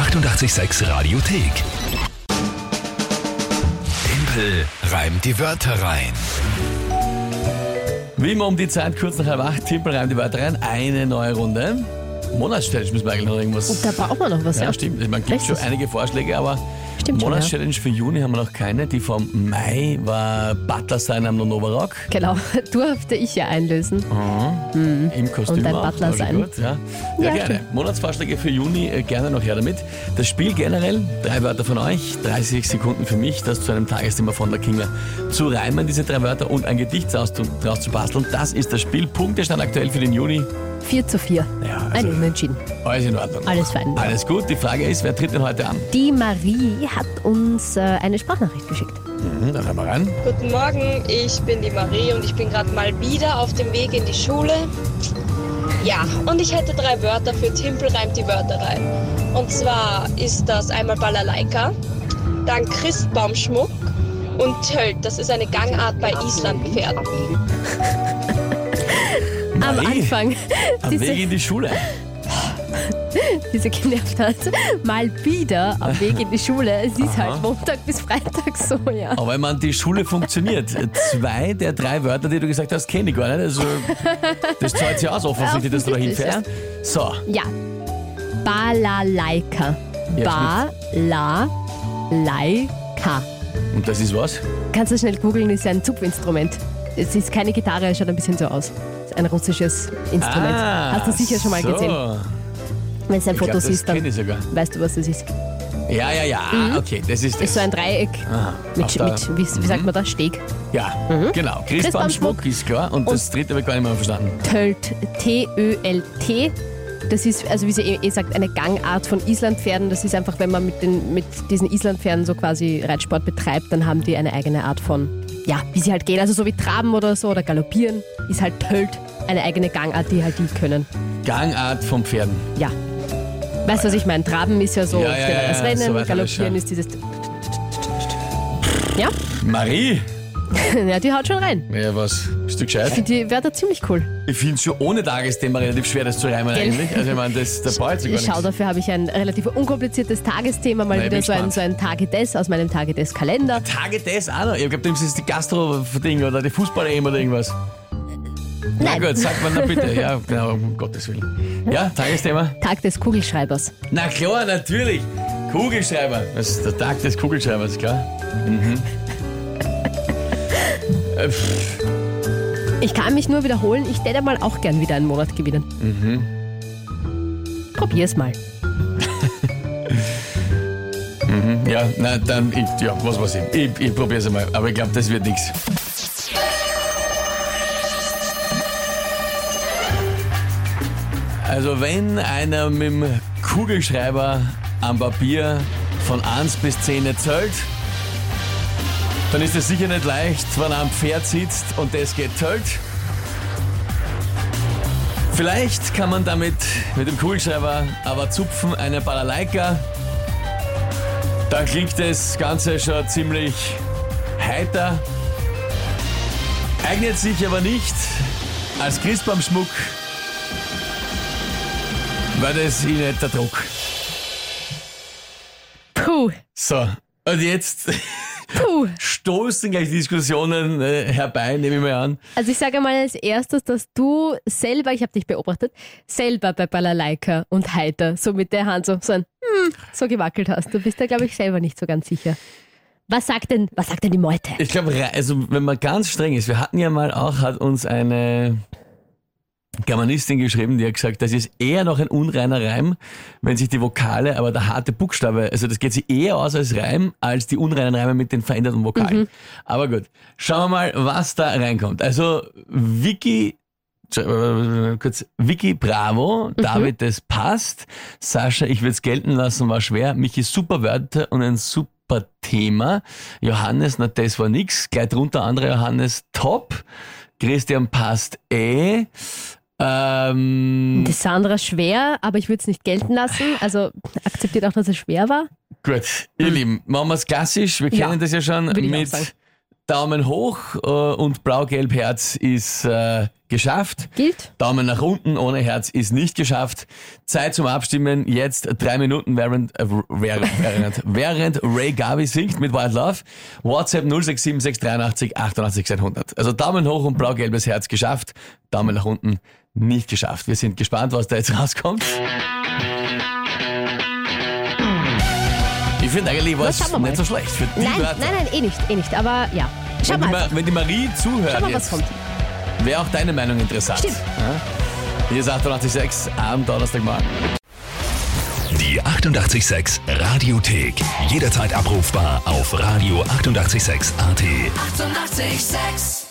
886 Radiothek. Tempel reimt die Wörter rein. Wie immer um die Zeit, kurz nach halb acht, Timpel reimt die Wörter rein. Eine neue Runde. Monatschallenge müssen wir eigentlich noch irgendwas. Und da brauchen wir noch was. ja, stimmt. Man gibt schon einige Vorschläge, aber Stimmt schon, Monatschallenge für Juni haben wir noch keine. Die vom Mai war Butler sein am Nonovarock. Genau, durfte ich ja einlösen. Im Kostüm Und ein auch. Butler sein. Gut, ja. ja, Ja, gerne. Monatsvorschläge für Juni, äh, gerne noch her damit. Das Spiel generell, drei Wörter von euch, 30 Sekunden für mich, das zu einem Tagesthema von der Kinga zu reimen, diese drei Wörter und ein Gedicht daraus zu, daraus zu basteln. Das ist das Spiel. Punktestand aktuell für den Juni. 4 zu 4. Ja, Ein also, Unentschieden. alles in Ordnung. Alles fein. Alles gut. Die Frage ist, wer tritt denn heute an? Die Marie hat uns äh, eine Sprachnachricht geschickt. Mhm, dann hören wir rein. Guten Morgen, ich bin die Marie und ich bin gerade mal wieder auf dem Weg in die Schule. Ja, und ich hätte drei Wörter für Timpel reimt die Wörter rein. Und zwar ist das einmal Balalaika, dann Christbaumschmuck und Tölt. Das ist eine Gangart bei Islandpferden. Am Marie, Anfang Am diese, Weg in die Schule. diese genervt hat. Mal wieder am Weg in die Schule. Es ist halt Montag bis Freitag so, ja. Aber ich meine, die Schule funktioniert. Zwei der drei Wörter, die du gesagt hast, kenne ich gar nicht. Also, das zahlt sich aus offensichtlich, dass du da hinfährst. So, Ja. Balalaika. Ja, Balalaika. und das ist was? Kannst du schnell googeln, ist ein Zupfinstrument. Es ist keine Gitarre, es schaut ein bisschen so aus. Ist ein russisches Instrument. Hast du sicher schon mal Ah, so. gesehen. Wenn du ein Ich Foto glaub, siehst, dann weißt du, was das ist. Ja, ja, ja, okay, das ist das. Ist so ein Dreieck Aha, mit, mit wie, wie sagt man das, Steg. Ja, genau. Christbaumschmuck ist klar und das dritte habe ich gar nicht mehr verstanden. Tölt, T-Ö-L-T. Das ist, also wie sie eh, eh sagt, eine Gangart von Islandpferden. Das ist einfach, wenn man mit, den, mit diesen Islandpferden so quasi Reitsport betreibt, dann haben die eine eigene Art von, ja, wie sie halt gehen. Also so wie Traben oder so oder Galoppieren ist halt Tölt eine eigene Gangart, die halt die können. Gangart von Pferden. Ja. Weißt du, was ich meine? Traben ist ja so Ja, ja, ja, das Rennen, so Galoppieren ist dieses. Ja? Marie, ja, die haut schon rein. ja, was? Bist du Ich gescheit? finde die Wörter ziemlich cool. Ich finde es schon ohne Tagesthema relativ schwer, das zu reimen Gell? eigentlich. Also ich meine, das, da braucht sich gar Schau, nichts. dafür habe ich ein relativ unkompliziertes Tagesthema, mal Na, ich wieder bin so ein, gespannt. so ein Tage des aus meinem Tage des Kalender. Tage des auch noch. Ich glaube, das ist die Gastro-Ding oder die Fußball-EM oder irgendwas. Na Nein. gut, sagt man na bitte. Ja, genau, um Gottes Willen. Ja, Tagesthema? Tag des Kugelschreibers. Na klar, natürlich. Kugelschreiber. Das ist der Tag des Kugelschreibers, klar. Mhm. Äh, Ich kann mich nur wiederholen, ich täte mal auch gern wieder einen Monat gewinnen. Mhm. Probier's mal. ja, na dann, ich, ja, was weiß ich. Ich, ich probiere es einmal, aber ich glaube, das wird nichts. Also wenn einer mit dem Kugelschreiber am Papier von 1 bis 10 erzählt, dann ist es sicher nicht leicht, wenn er am Pferd sitzt und das geht tölt. Vielleicht kann man damit mit dem Kugelschreiber aber zupfen eine Balalaika. Dann klingt das Ganze schon ziemlich heiter. Eignet sich aber nicht als Christbaumschmuck, weil das ich nicht der Druck. Puh, So, und jetzt puh. stoßen gleich Diskussionen äh, herbei, nehme ich mal an. Also ich sage mal als erstes, dass du selber, ich habe dich beobachtet, selber bei Balalaika und Heiter so mit der Hand so, so, ein, hm, so gewackelt hast. Du bist da, glaube ich, selber nicht so ganz sicher. Was sagt denn, was sagt denn die Meute? Ich glaube, also wenn man ganz streng ist, wir hatten ja mal auch, hat uns eine Germanistin geschrieben, die hat gesagt, das ist eher noch ein unreiner Reim, wenn sich die Vokale, aber der harte Buchstabe, also das geht sich eher aus als Reim, als die unreinen Reime mit den veränderten Vokalen. Aber gut, schauen wir mal, was da reinkommt. Also Vicky äh, kurz, Vicky Bravo, David, das passt. Sascha, ich würde es gelten lassen, war schwer. Michi, super Wörter und ein super Thema. Johannes, na das war nix. Gleich drunter andere Johannes, top. Christian passt eh. Ähm, Das Sandra schwer, aber ich würde es nicht gelten lassen. Also akzeptiert auch, dass es schwer war. gut, ihr Lieben, machen wir es klassisch. Wir Ja, kennen das ja schon mit. Daumen hoch äh, und blau-gelb Herz ist äh, geschafft. Gilt? Daumen nach unten ohne Herz ist nicht geschafft. Zeit zum Abstimmen. Jetzt drei Minuten, während, äh, während, während, während Ray Garvey singt mit Wild Love. WhatsApp 067683 88 100. Also Daumen hoch und blau-gelbes Herz geschafft. Daumen nach unten nicht geschafft. Wir sind gespannt, was da jetzt rauskommt. Ich finde eigentlich mal. nicht so schlecht für die Nein, Wörter. nein, nein, eh nicht, eh nicht. Aber ja, schau Wenn die, mal. Ma- wenn die Marie zuhört, Schau mal, was jetzt, kommt. wäre auch deine Meinung interessant. Stimmt. Ja? Hier ist 886 am Donnerstagmorgen. Die 886 Radiothek. Jederzeit abrufbar auf radio886.at. 886! 886